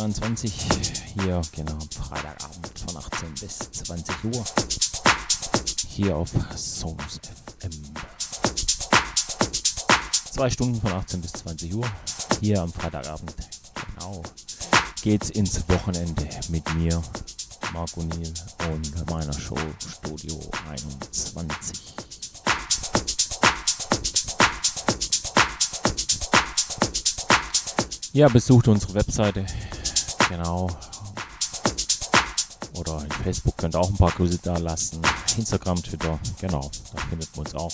Hier, genau, Freitagabend von 18 bis 20 Uhr. Hier auf Sonus FM. Zwei Stunden von 18 bis 20 Uhr. Hier am Freitagabend. Genau. Geht's ins Wochenende mit mir, Marco Niel und meiner Show Studio 21. Ja, besucht unsere Webseite Genau. Oder in Facebook könnt ihr auch ein paar Grüße da lassen. Instagram, Twitter, genau. Da findet man uns auch.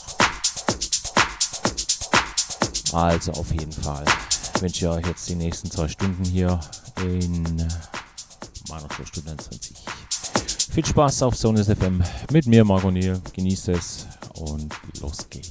Also auf jeden Fall wünsche ich euch jetzt die nächsten zwei Stunden hier in meiner Stunde 20. Viel Spaß auf Sonus FM mit mir, Margot Niel. Genießt es und los geht's.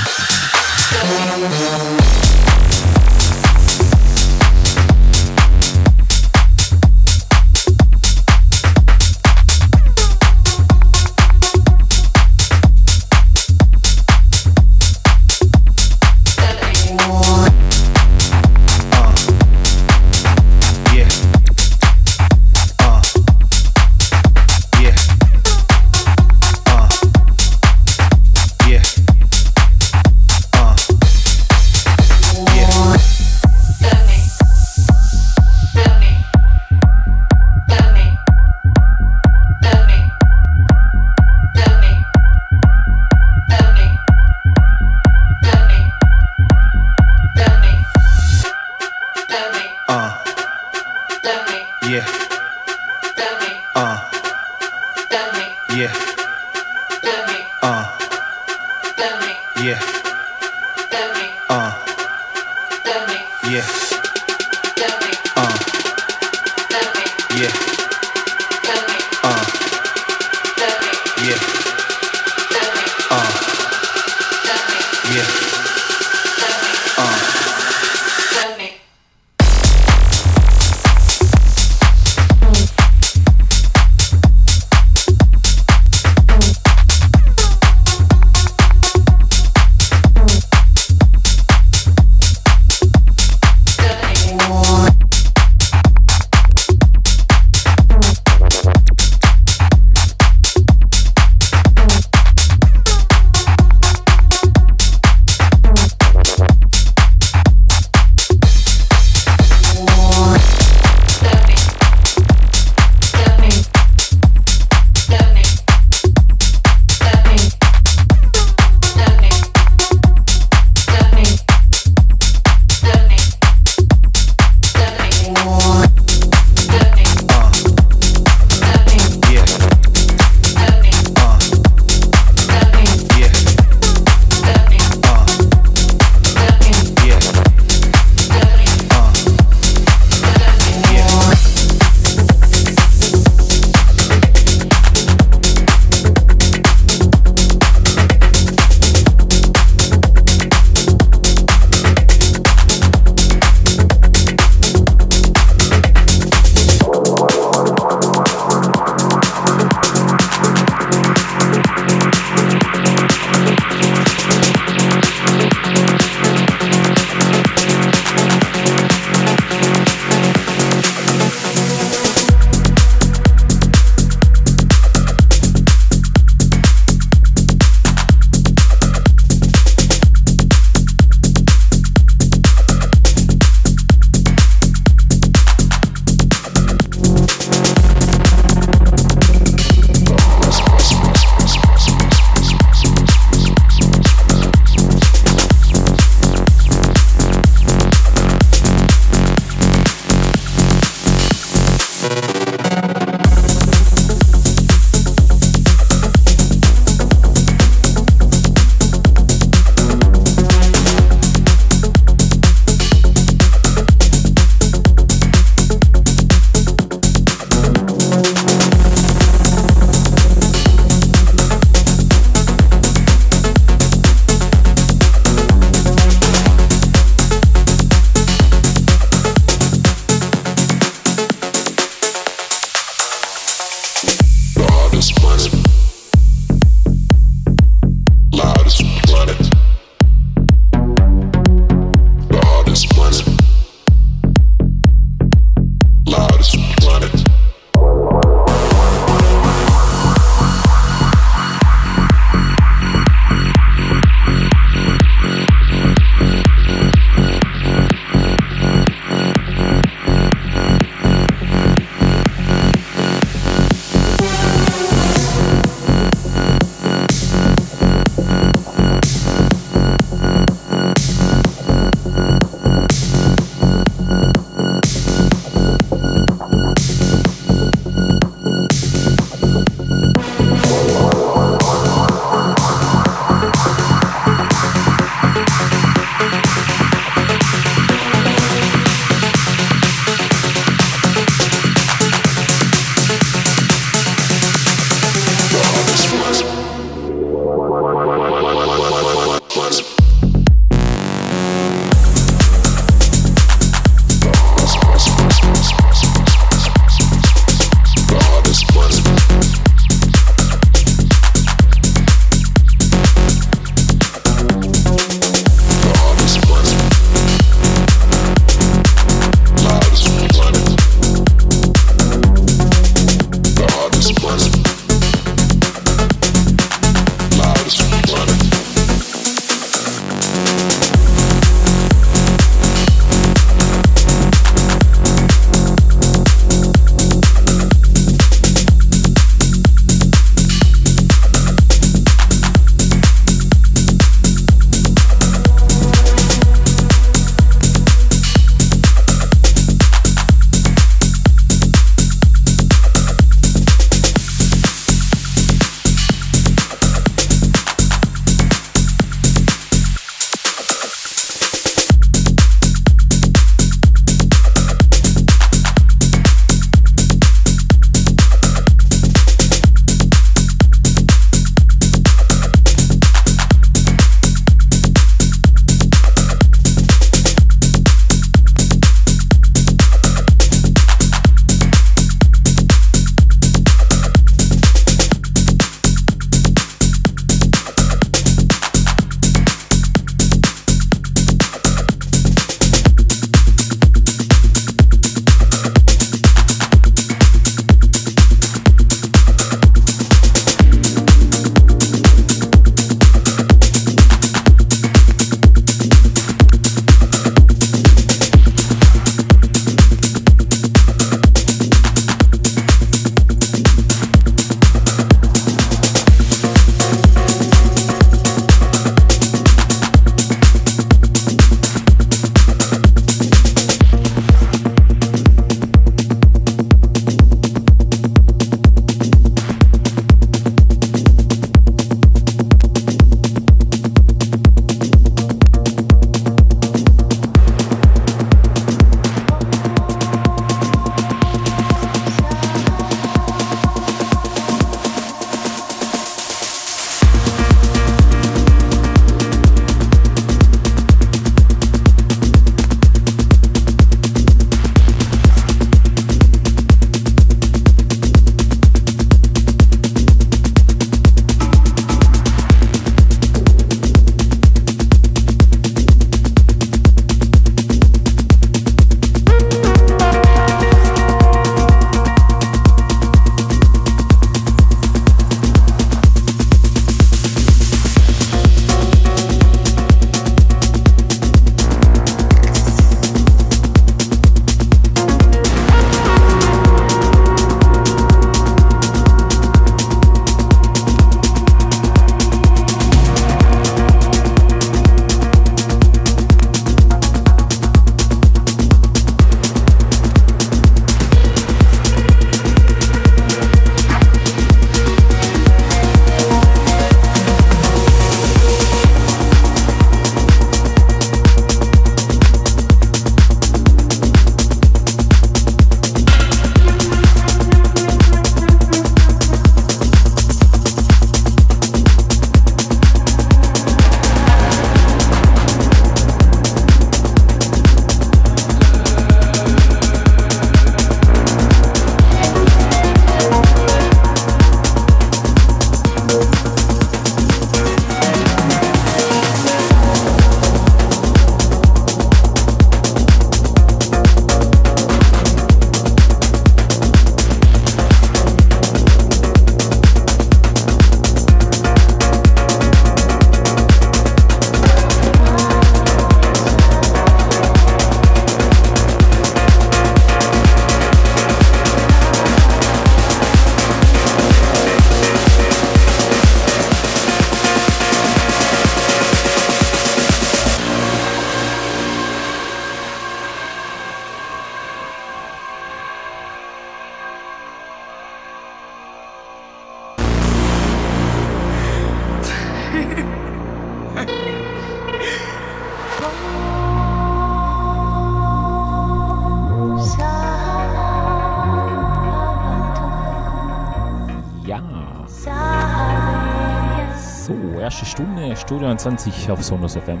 21 auf Sonos FM.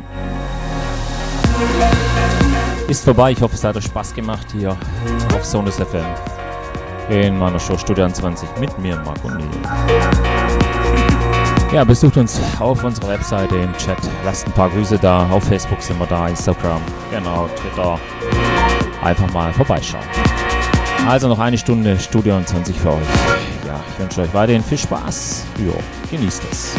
Ist vorbei, ich hoffe, es hat euch Spaß gemacht hier auf Sonos FM. In meiner Show Studio 20 mit mir, Marco Nil. Ja, besucht uns auf unserer Webseite im Chat. Lasst ein paar Grüße da. Auf Facebook sind wir da, Instagram, genau, Twitter. Einfach mal vorbeischauen. Also noch eine Stunde Studio 20 für euch. Ja, ich wünsche euch weiterhin viel Spaß. Jo, genießt es.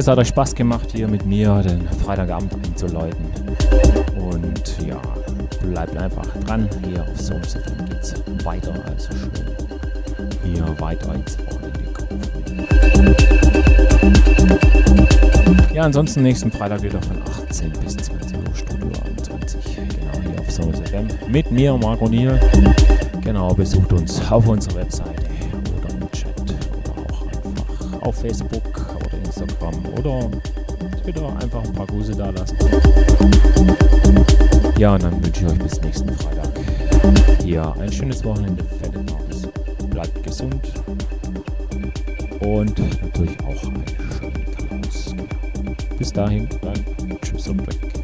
Hoffe, es hat euch Spaß gemacht, hier mit mir den Freitagabend einzuläuten. Und ja, bleibt einfach dran. Hier auf FM geht es weiter. Also schön hier weiter ins kommen. Ja, ansonsten nächsten Freitag wieder von 18 bis 20 Uhr Studio 21. Genau hier auf Sonus FM mit mir, Marco Niel. Genau, besucht uns auf unserer Webseite oder im Chat oder auch einfach auf Facebook oder Twitter einfach ein paar Grüße da lassen. Ja, und dann wünsche ich euch bis nächsten Freitag hier ein schönes Wochenende. Bleibt gesund und natürlich auch eine schöne Chaos. Bis dahin, dann tschüss und weg.